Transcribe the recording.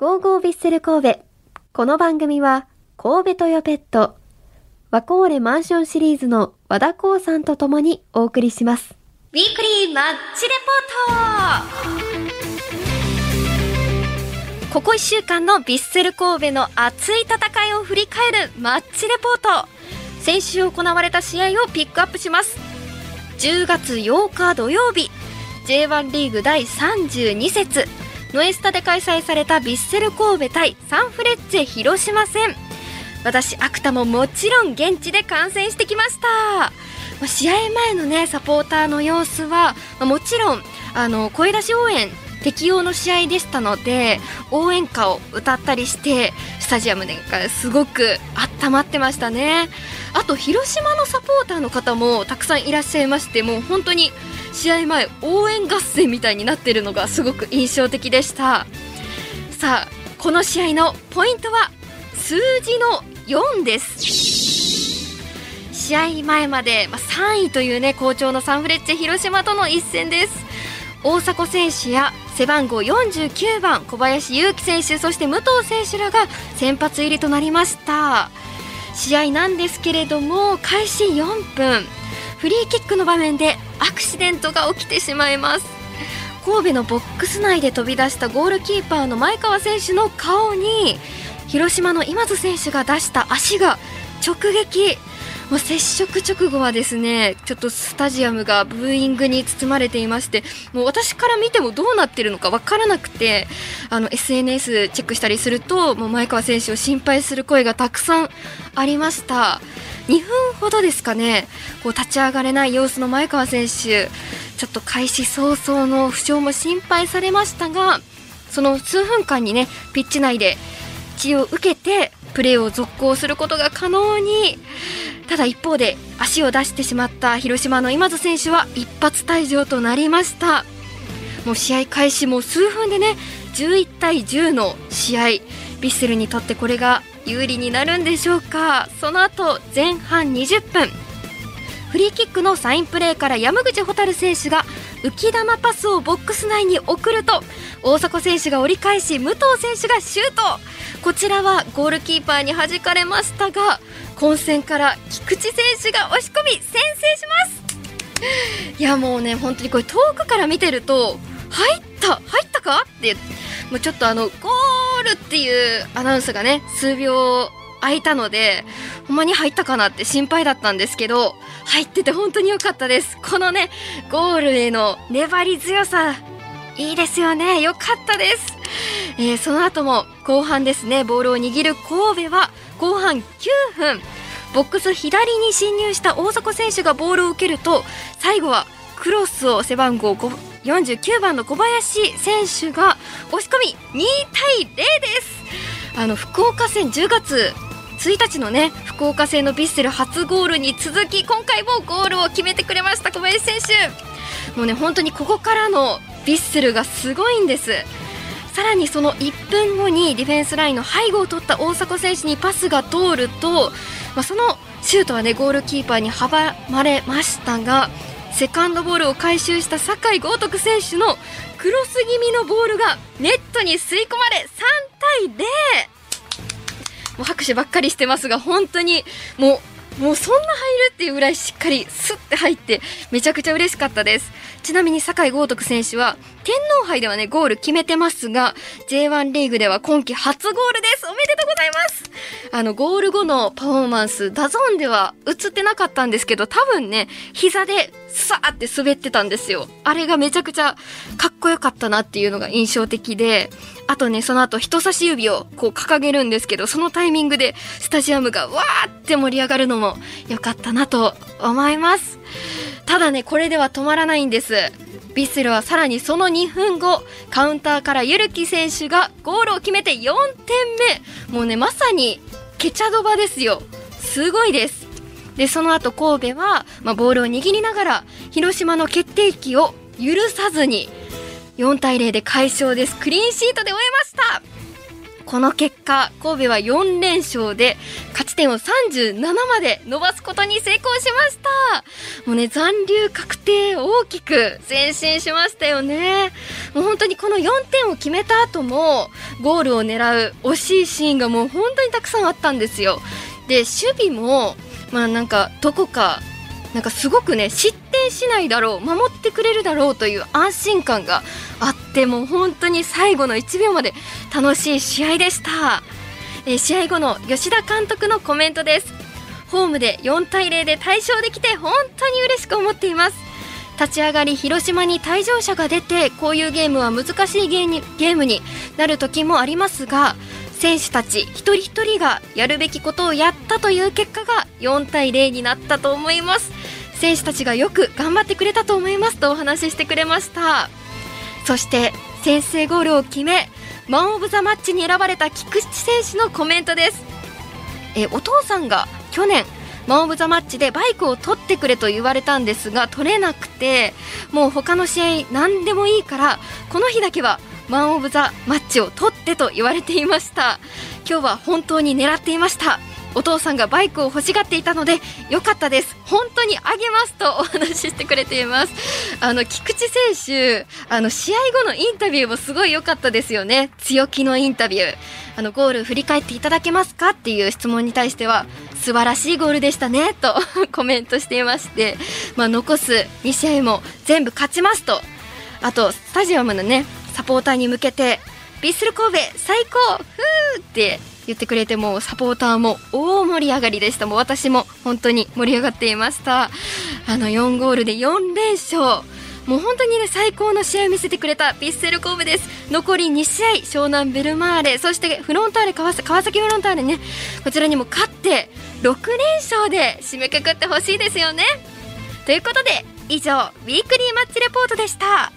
ゴーゴービッセル神戸。この番組は、神戸トヨペット、ワコーレマンションシリーズの和田光さんと共にお送りします。ウィークリーマッチレポートここ1週間のビッセル神戸の熱い戦いを振り返るマッチレポート先週行われた試合をピックアップします10月8日土曜日 J1 リーグ第32節ノエスタで開催されたビッセル神戸対サンフレッチェ広島戦。私アクタももちろん現地で観戦してきました。まあ試合前のねサポーターの様子は、まあもちろんあの声出し応援適用の試合でしたので応援歌を歌ったりしてスタジアムですごく温まってましたね。あと広島のサポーターの方もたくさんいらっしゃいましてもう本当に試合前応援合戦みたいになっているのがすごく印象的でした。さあこの試合のポイントは数字の4です。試合前まで、ま、3位という、ね、好調のサンフレッチェ広島との一戦です。大迫選手や背番号49番小林勇輝選手そして武藤選手らが先発入りとなりました。試合なんですけれども開始4分。フリーキックの場面でアクシデントが起きてしまいます。神戸のボックス内で飛び出したゴールキーパーの前川選手の顔に広島の今津選手が出した足が直撃。もう接触直後はですねちょっとスタジアムがブーイングに包まれていましてもう私から見てもどうなってるのかわからなくてあの SNS チェックしたりするともう前川選手を心配する声がたくさんありました。2分ほどですかねこう立ち上がれない様子の前川選手ちょっと開始早々の負傷も心配されましたがその数分間にねピッチ内で治療を受けてプレーを続行することが可能にただ一方で足を出してしまった広島の今津選手は一発退場となりました。もう試合開始も数分でね11対10の試合ヴィッセルにとってこれが有利になるんでしょうか？その後前半20分。フリーキックのサインプレーから山口蛍選手が浮き球パスをボックス内に送ると大迫選手が折り返し武藤選手がシュート。こちらはゴールキーパーに弾かれましたが混戦から菊池選手が押し込み先制します。いやもうね本当にこれ遠くから見てると入った入ったか？ってもうちょっとあのゴーールっていうアナウンスがね数秒空いたのでほんまに入ったかなって心配だったんですけど入ってて本当に良かったです。このねゴールへの粘り強さいいですよね。良かったです、えーその後も後半ですねボールを握る神戸は後半9分ボックス左に侵入した大迫選手がボールを受けると最後はクロスを背番号5 49番の小林選手が押し込み2対0です。あの福岡戦10月1日のね福岡戦のヴィッセル初ゴールに続き今回もゴールを決めてくれました小林選手。もうね本当にここからのヴィッセルがすごいんです。さらにその1分後にディフェンスラインの背後を取った大迫選手にパスが通ると、まあ、そのシュートはねゴールキーパーに阻まれましたがセカンドボールを回収した酒井豪徳選手のクロス気味のボールがネットに吸い込まれ3対0もう拍手ばっかりしてますが本当にもうもうそんな入るっていうぐらいしっかりスッて入ってめちゃくちゃ嬉しかったです。ちなみに酒井豪徳選手は天皇杯ではねゴール決めてますが J1 リーグでは今季初ゴールです。おめでとうございます。あのゴール後のパフォーマンスダゾーンでは映ってなかったんですけど多分ね膝でさーって滑ってたんですよ。あれがめちゃくちゃかっこよかったなっていうのが印象的であとねその後人差し指をこう掲げるんですけどそのタイミングでスタジアムがわーって盛り上がるのもも良かったなと思います。ただねこれでは止まらないんです。ヴィッセルはさらにその2分後カウンターからユルキ選手がゴールを決めて4点目。もうねまさにケチャドバですよ。すごいです。でその後神戸は、まあ、ボールを握りながら広島の決定機を許さずに4対0で快勝です。クリーンシートで終えました。この結果神戸は4連勝で勝ち点を37まで伸ばすことに成功しました。もうね残留確定大きく前進しましたよね。もう本当にこの4点を決めた後もゴールを狙う惜しいシーンがもう本当にたくさんあったんですよ。で守備もまあなんかどこかなんかすごくね失点しないだろう守ってくれるだろうという安心感があってもう本当に最後の1秒まで楽しい試合でした、えー、試合後の吉田監督のコメントです。ホームで4対0で大勝できて本当に嬉しく思っています。立ち上がり広島に退場者が出てこういうゲームは難しいゲームになる時もありますが選手たち一人一人がやるべきことをやったという結果が4対0になったと思います。選手たちがよく頑張ってくれたと思いますとお話ししてくれました。そして先制ゴールを決めマン・オブ・ザ・マッチに選ばれた菊池選手のコメントです。えお父さんが去年マン・オブ・ザ・マッチでバイクを取ってくれと言われたんですが取れなくてもう他の試合何でもいいからこの日だけはマン・オブ・ザ・マッチを取ってと言われていました。今日は本当に狙っていました。お父さんがバイクを欲しがっていたのでよかったです。本当にあげますと お話ししてくれています。あの菊池選手あの試合後のインタビューもすごい良かったですよね。強気のインタビュー。あのゴール振り返っていただけますかっていう質問に対しては素晴らしいゴールでしたねと コメントしていまして、まあ、残す2試合も全部勝ちますと。あとスタジアムのねサポーターに向けてビッスル神戸最高！ふーって言ってくれてもサポーターも大盛り上がりでした。もう私も本当に盛り上がっていました。あの4ゴールで4連勝。もう本当にね最高の試合を見せてくれたヴィッセル神戸です。残り2試合湘南ベルマーレ。そしてフロンターレ川崎フロンターレね。こちらにも勝って6連勝で締めくくってほしいですよね。ということで以上ウィークリーマッチレポートでした。